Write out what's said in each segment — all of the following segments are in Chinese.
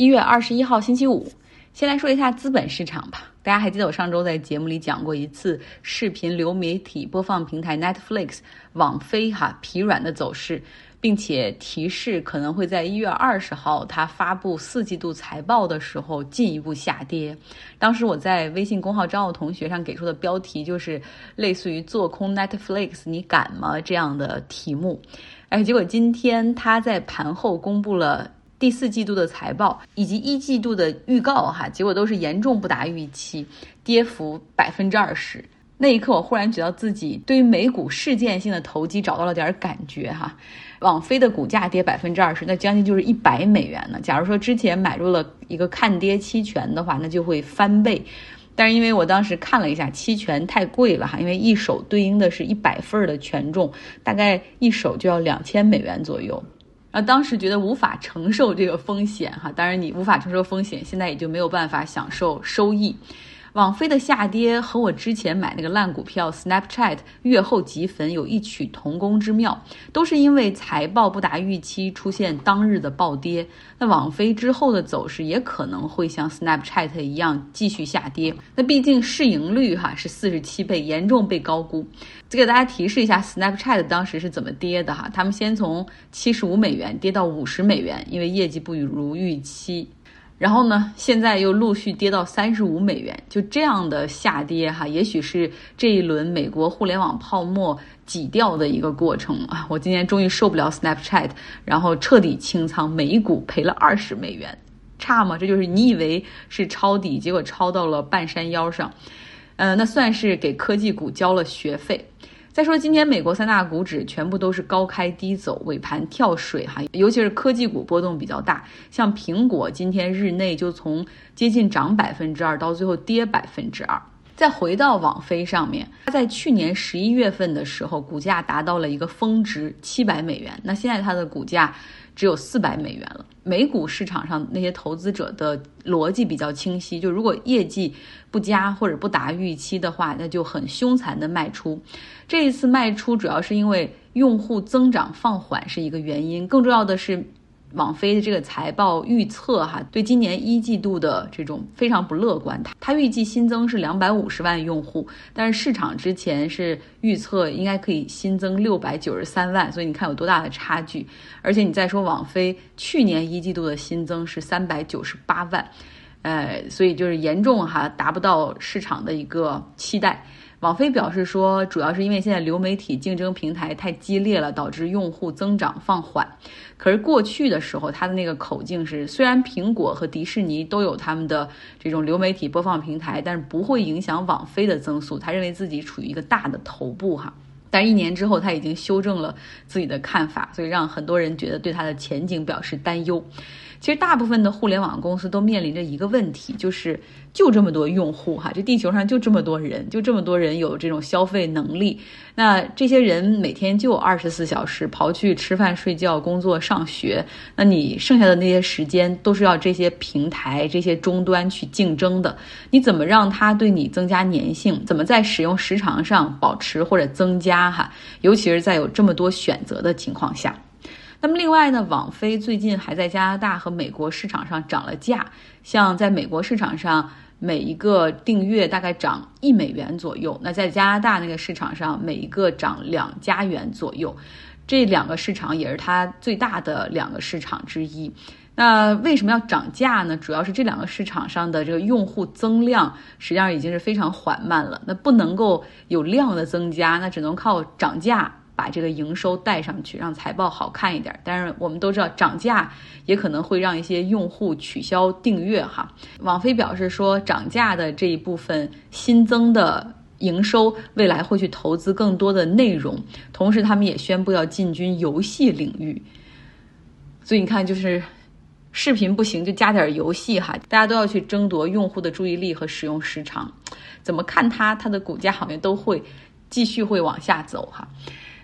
一月二十一号星期五，先来说一下资本市场吧。大家还记得我上周在节目里讲过一次视频流媒体播放平台 Netflix 网飞哈疲软的走势，并且提示可能会在一月二十号它发布四季度财报的时候进一步下跌。当时我在微信公号张奥同学上给出的标题就是类似于“做空 Netflix，你敢吗”这样的题目。哎，结果今天它在盘后公布了。第四季度的财报以及一季度的预告，哈，结果都是严重不达预期，跌幅百分之二十。那一刻，我忽然觉得自己对于美股事件性的投机找到了点感觉，哈。网飞的股价跌百分之二十，那将近就是一百美元呢。假如说之前买入了一个看跌期权的话，那就会翻倍。但是因为我当时看了一下，期权太贵了哈，因为一手对应的是一百份的权重，大概一手就要两千美元左右。啊，当时觉得无法承受这个风险，哈，当然你无法承受风险，现在也就没有办法享受收益。网飞的下跌和我之前买那个烂股票 Snapchat 月后即焚有异曲同工之妙，都是因为财报不达预期出现当日的暴跌。那网飞之后的走势也可能会像 Snapchat 一样继续下跌。那毕竟市盈率哈是四十七倍，严重被高估。再给大家提示一下，Snapchat 当时是怎么跌的哈？他们先从七十五美元跌到五十美元，因为业绩不如预期。然后呢，现在又陆续跌到三十五美元，就这样的下跌哈，也许是这一轮美国互联网泡沫挤掉的一个过程啊。我今天终于受不了 Snapchat，然后彻底清仓，每股赔了二十美元，差吗？这就是你以为是抄底，结果抄到了半山腰上，呃，那算是给科技股交了学费。再说，今天美国三大股指全部都是高开低走，尾盘跳水哈，尤其是科技股波动比较大，像苹果今天日内就从接近涨百分之二到最后跌百分之二。再回到网飞上面，它在去年十一月份的时候，股价达到了一个峰值七百美元，那现在它的股价。只有四百美元了。美股市场上那些投资者的逻辑比较清晰，就如果业绩不佳或者不达预期的话，那就很凶残的卖出。这一次卖出主要是因为用户增长放缓是一个原因，更重要的是。网飞的这个财报预测，哈，对今年一季度的这种非常不乐观。它它预计新增是两百五十万用户，但是市场之前是预测应该可以新增六百九十三万，所以你看有多大的差距。而且你再说网飞去年一季度的新增是三百九十八万，呃，所以就是严重哈达不到市场的一个期待。网飞表示说，主要是因为现在流媒体竞争平台太激烈了，导致用户增长放缓。可是过去的时候，他的那个口径是，虽然苹果和迪士尼都有他们的这种流媒体播放平台，但是不会影响网飞的增速。他认为自己处于一个大的头部哈。但一年之后，他已经修正了自己的看法，所以让很多人觉得对他的前景表示担忧。其实大部分的互联网公司都面临着一个问题，就是就这么多用户哈，这地球上就这么多人，就这么多人有这种消费能力。那这些人每天就二十四小时，刨去吃饭、睡觉、工作、上学，那你剩下的那些时间都是要这些平台、这些终端去竞争的。你怎么让它对你增加粘性？怎么在使用时长上保持或者增加哈？尤其是在有这么多选择的情况下。那么另外呢，网飞最近还在加拿大和美国市场上涨了价，像在美国市场上，每一个订阅大概涨一美元左右；那在加拿大那个市场上，每一个涨两加元左右。这两个市场也是它最大的两个市场之一。那为什么要涨价呢？主要是这两个市场上的这个用户增量实际上已经是非常缓慢了，那不能够有量的增加，那只能靠涨价。把这个营收带上去，让财报好看一点。但是我们都知道，涨价也可能会让一些用户取消订阅哈。网飞表示说，涨价的这一部分新增的营收，未来会去投资更多的内容。同时，他们也宣布要进军游戏领域。所以你看，就是视频不行，就加点游戏哈。大家都要去争夺用户的注意力和使用时长。怎么看它，它的股价好像都会继续会往下走哈。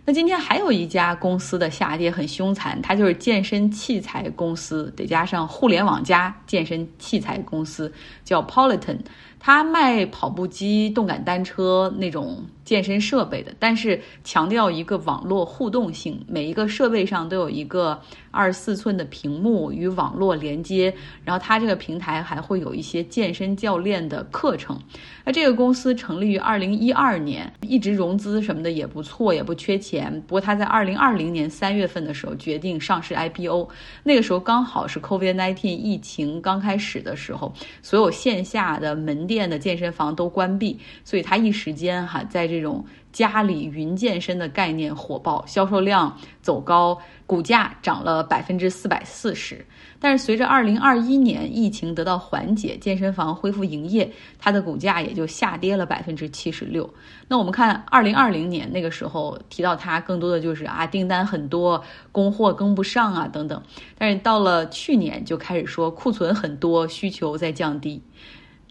那今天还有一家公司的下跌很凶残，它就是健身器材公司，得加上互联网加健身器材公司，叫 Politan。他卖跑步机、动感单车那种健身设备的，但是强调一个网络互动性，每一个设备上都有一个二十四寸的屏幕与网络连接。然后他这个平台还会有一些健身教练的课程。那这个公司成立于二零一二年，一直融资什么的也不错，也不缺钱。不过他在二零二零年三月份的时候决定上市 IPO，那个时候刚好是 COVID-19 疫情刚开始的时候，所有线下的门店。店的健身房都关闭，所以他一时间哈，在这种家里云健身的概念火爆，销售量走高，股价涨了百分之四百四十。但是随着二零二一年疫情得到缓解，健身房恢复营业，它的股价也就下跌了百分之七十六。那我们看二零二零年那个时候提到它，更多的就是啊订单很多，供货跟不上啊等等。但是到了去年就开始说库存很多，需求在降低。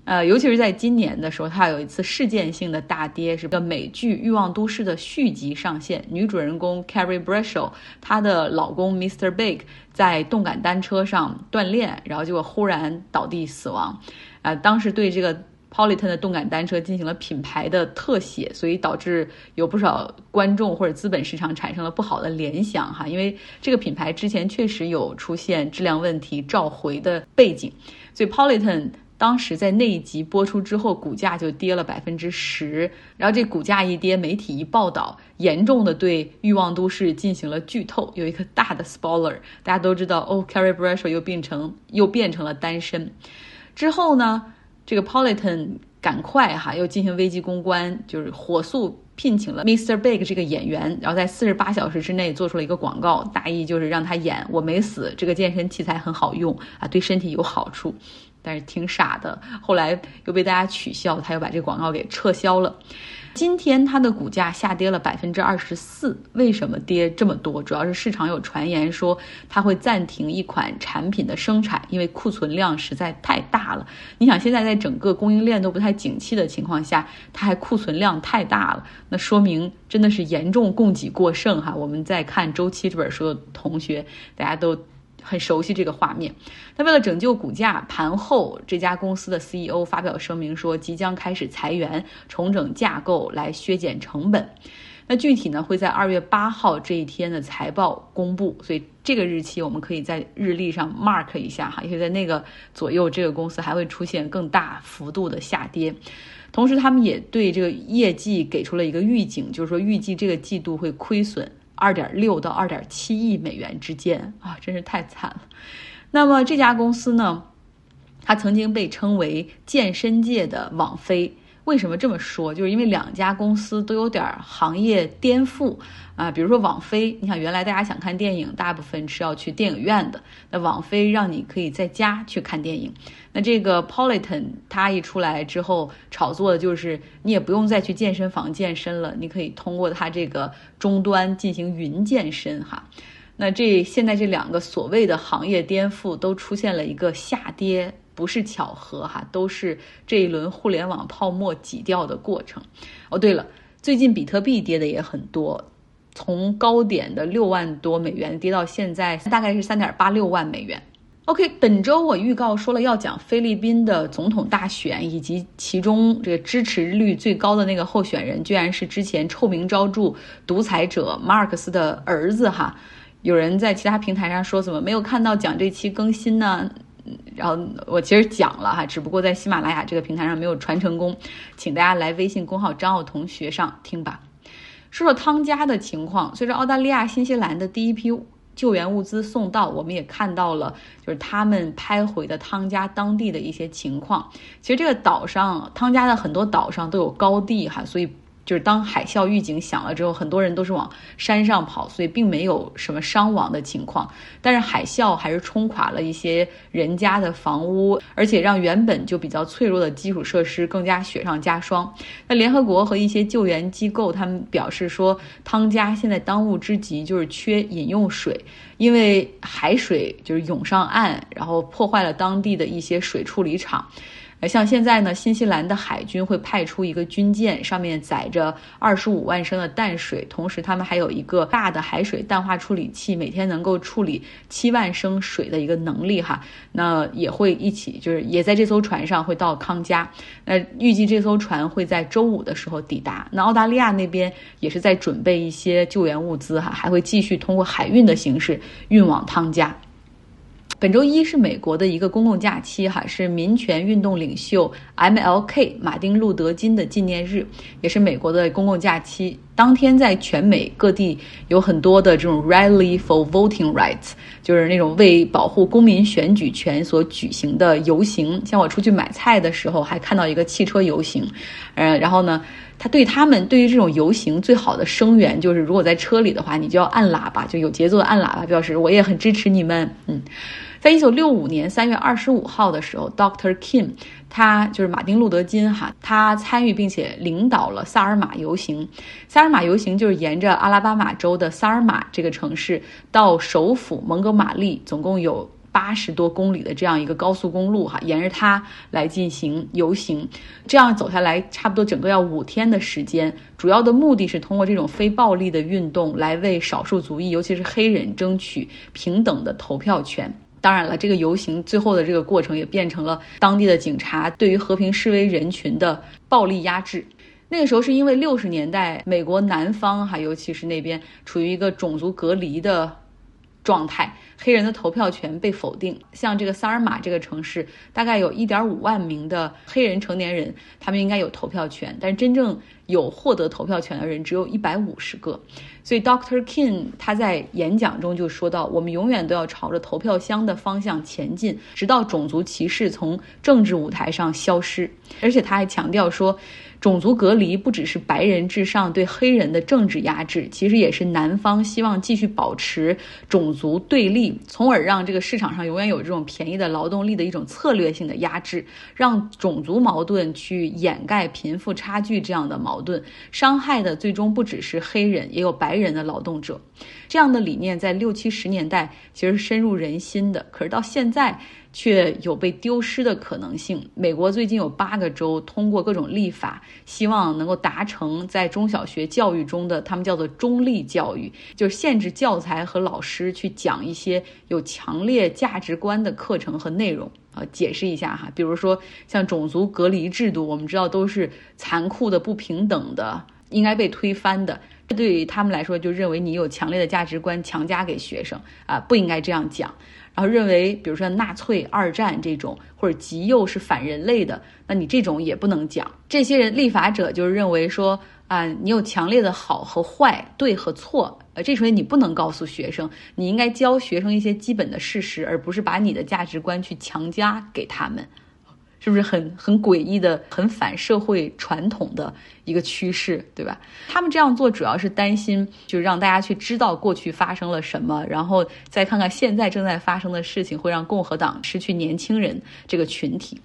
呃，尤其是在今年的时候，它有一次事件性的大跌，是个美剧《欲望都市》的续集上线，女主人公 Carrie Bradshaw，她的老公 Mr. Big 在动感单车上锻炼，然后结果忽然倒地死亡，啊，当时对这个 Polyton 的动感单车进行了品牌的特写，所以导致有不少观众或者资本市场产生了不好的联想哈，因为这个品牌之前确实有出现质量问题召回的背景，所以 Polyton。当时在那一集播出之后，股价就跌了百分之十。然后这股价一跌，媒体一报道，严重的对《欲望都市》进行了剧透。有一个大的 spoiler，大家都知道哦，Carrie Bradshaw 又变成又变成了单身。之后呢，这个 Peloton 赶快哈又进行危机公关，就是火速聘请了 Mr. Big 这个演员，然后在四十八小时之内做出了一个广告，大意就是让他演我没死，这个健身器材很好用啊，对身体有好处。但是挺傻的，后来又被大家取笑，他又把这个广告给撤销了。今天它的股价下跌了百分之二十四，为什么跌这么多？主要是市场有传言说它会暂停一款产品的生产，因为库存量实在太大了。你想现在在整个供应链都不太景气的情况下，它还库存量太大了，那说明真的是严重供给过剩哈。我们在看周期这本书的同学，大家都。很熟悉这个画面。那为了拯救股价，盘后这家公司的 CEO 发表声明说，即将开始裁员、重整架构来削减成本。那具体呢，会在二月八号这一天的财报公布，所以这个日期我们可以在日历上 mark 一下哈，因为在那个左右，这个公司还会出现更大幅度的下跌。同时，他们也对这个业绩给出了一个预警，就是说预计这个季度会亏损。二点六到二点七亿美元之间啊，真是太惨了。那么这家公司呢，它曾经被称为健身界的网飞。为什么这么说？就是因为两家公司都有点行业颠覆啊。比如说网飞，你想原来大家想看电影，大部分是要去电影院的，那网飞让你可以在家去看电影。那这个 Peloton 它一出来之后，炒作的就是你也不用再去健身房健身了，你可以通过它这个终端进行云健身哈。那这现在这两个所谓的行业颠覆都出现了一个下跌。不是巧合哈，都是这一轮互联网泡沫挤掉的过程。哦，对了，最近比特币跌的也很多，从高点的六万多美元跌到现在大概是三点八六万美元。OK，本周我预告说了要讲菲律宾的总统大选，以及其中这个支持率最高的那个候选人，居然是之前臭名昭著独裁者马尔克斯的儿子哈。有人在其他平台上说怎么没有看到讲这期更新呢？然后我其实讲了哈，只不过在喜马拉雅这个平台上没有传成功，请大家来微信公号张奥同学上听吧。说说汤加的情况，随着澳大利亚、新西兰的第一批救援物资送到，我们也看到了就是他们拍回的汤加当地的一些情况。其实这个岛上，汤加的很多岛上都有高地哈，所以。就是当海啸预警响了之后，很多人都是往山上跑，所以并没有什么伤亡的情况。但是海啸还是冲垮了一些人家的房屋，而且让原本就比较脆弱的基础设施更加雪上加霜。那联合国和一些救援机构他们表示说，汤加现在当务之急就是缺饮用水，因为海水就是涌上岸，然后破坏了当地的一些水处理厂。像现在呢，新西兰的海军会派出一个军舰，上面载着二十五万升的淡水，同时他们还有一个大的海水淡化处理器，每天能够处理七万升水的一个能力哈。那也会一起，就是也在这艘船上会到康加。那预计这艘船会在周五的时候抵达。那澳大利亚那边也是在准备一些救援物资哈，还会继续通过海运的形式运往汤加。本周一是美国的一个公共假期，哈，是民权运动领袖 M.L.K. 马丁·路德·金的纪念日，也是美国的公共假期。当天在全美各地有很多的这种 rally for voting rights，就是那种为保护公民选举权所举行的游行。像我出去买菜的时候，还看到一个汽车游行，嗯，然后呢，他对他们对于这种游行最好的声援就是，如果在车里的话，你就要按喇叭，就有节奏的按喇叭，表示我也很支持你们，嗯。在一九六五年三月二十五号的时候，Dr. King，他就是马丁·路德·金哈，他参与并且领导了萨尔马游行。萨尔马游行就是沿着阿拉巴马州的萨尔马这个城市到首府蒙哥马利，总共有八十多公里的这样一个高速公路哈，沿着它来进行游行。这样走下来，差不多整个要五天的时间。主要的目的是通过这种非暴力的运动来为少数族裔，尤其是黑人争取平等的投票权。当然了，这个游行最后的这个过程也变成了当地的警察对于和平示威人群的暴力压制。那个时候是因为六十年代美国南方哈，尤其是那边处于一个种族隔离的状态。黑人的投票权被否定，像这个萨尔马这个城市，大概有一点五万名的黑人成年人，他们应该有投票权，但是真正有获得投票权的人只有一百五十个。所以，Dr. King 他在演讲中就说到：“我们永远都要朝着投票箱的方向前进，直到种族歧视从政治舞台上消失。”而且他还强调说。种族隔离不只是白人至上对黑人的政治压制，其实也是南方希望继续保持种族对立，从而让这个市场上永远有这种便宜的劳动力的一种策略性的压制，让种族矛盾去掩盖贫富差距这样的矛盾，伤害的最终不只是黑人，也有白人的劳动者。这样的理念在六七十年代其实深入人心的，可是到现在。却有被丢失的可能性。美国最近有八个州通过各种立法，希望能够达成在中小学教育中的他们叫做中立教育，就是限制教材和老师去讲一些有强烈价值观的课程和内容。啊，解释一下哈，比如说像种族隔离制度，我们知道都是残酷的、不平等的，应该被推翻的。这对于他们来说，就认为你有强烈的价值观强加给学生啊，不应该这样讲。然后认为，比如说纳粹、二战这种，或者极右是反人类的，那你这种也不能讲。这些人立法者就是认为说啊，你有强烈的好和坏、对和错，呃，这时候你不能告诉学生，你应该教学生一些基本的事实，而不是把你的价值观去强加给他们。是不是很很诡异的、很反社会传统的一个趋势，对吧？他们这样做主要是担心，就是让大家去知道过去发生了什么，然后再看看现在正在发生的事情，会让共和党失去年轻人这个群体。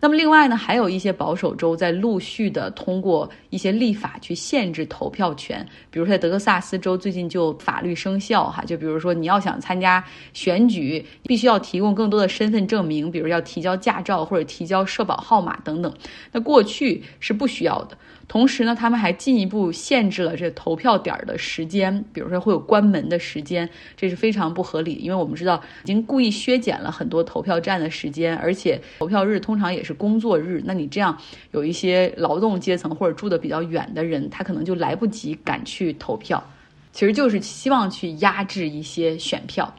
那么另外呢，还有一些保守州在陆续的通过一些立法去限制投票权，比如说在德克萨斯州最近就法律生效哈，就比如说你要想参加选举，必须要提供更多的身份证明，比如要提交驾照或者提交社保号码等等，那过去是不需要的。同时呢，他们还进一步限制了这投票点的时间，比如说会有关门的时间，这是非常不合理。因为我们知道已经故意削减了很多投票站的时间，而且投票日通常也是工作日，那你这样有一些劳动阶层或者住的比较远的人，他可能就来不及赶去投票，其实就是希望去压制一些选票。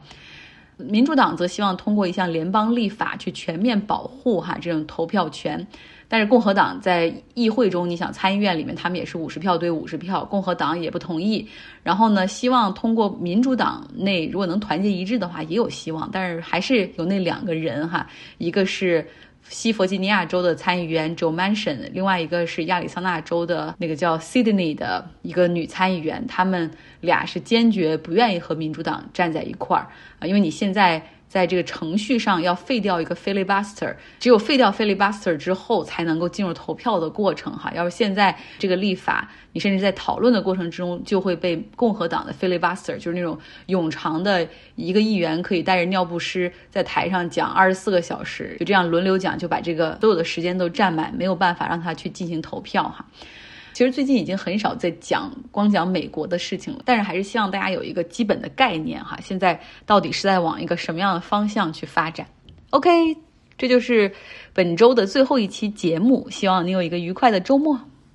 民主党则希望通过一项联邦立法去全面保护哈这种投票权。但是共和党在议会中，你想参议院里面，他们也是五十票对五十票，共和党也不同意。然后呢，希望通过民主党内如果能团结一致的话，也有希望。但是还是有那两个人哈，一个是西弗吉尼亚州的参议员 Joe Manchin，另外一个是亚利桑那州的那个叫 Sydney 的一个女参议员，他们俩是坚决不愿意和民主党站在一块儿啊，因为你现在。在这个程序上要废掉一个 filibuster，只有废掉 filibuster 之后，才能够进入投票的过程哈。要是现在这个立法，你甚至在讨论的过程之中，就会被共和党的 filibuster，就是那种冗长的一个议员可以带着尿不湿在台上讲二十四个小时，就这样轮流讲，就把这个所有的时间都占满，没有办法让他去进行投票哈。其实最近已经很少在讲光讲美国的事情了，但是还是希望大家有一个基本的概念哈。现在到底是在往一个什么样的方向去发展？OK，这就是本周的最后一期节目，希望你有一个愉快的周末。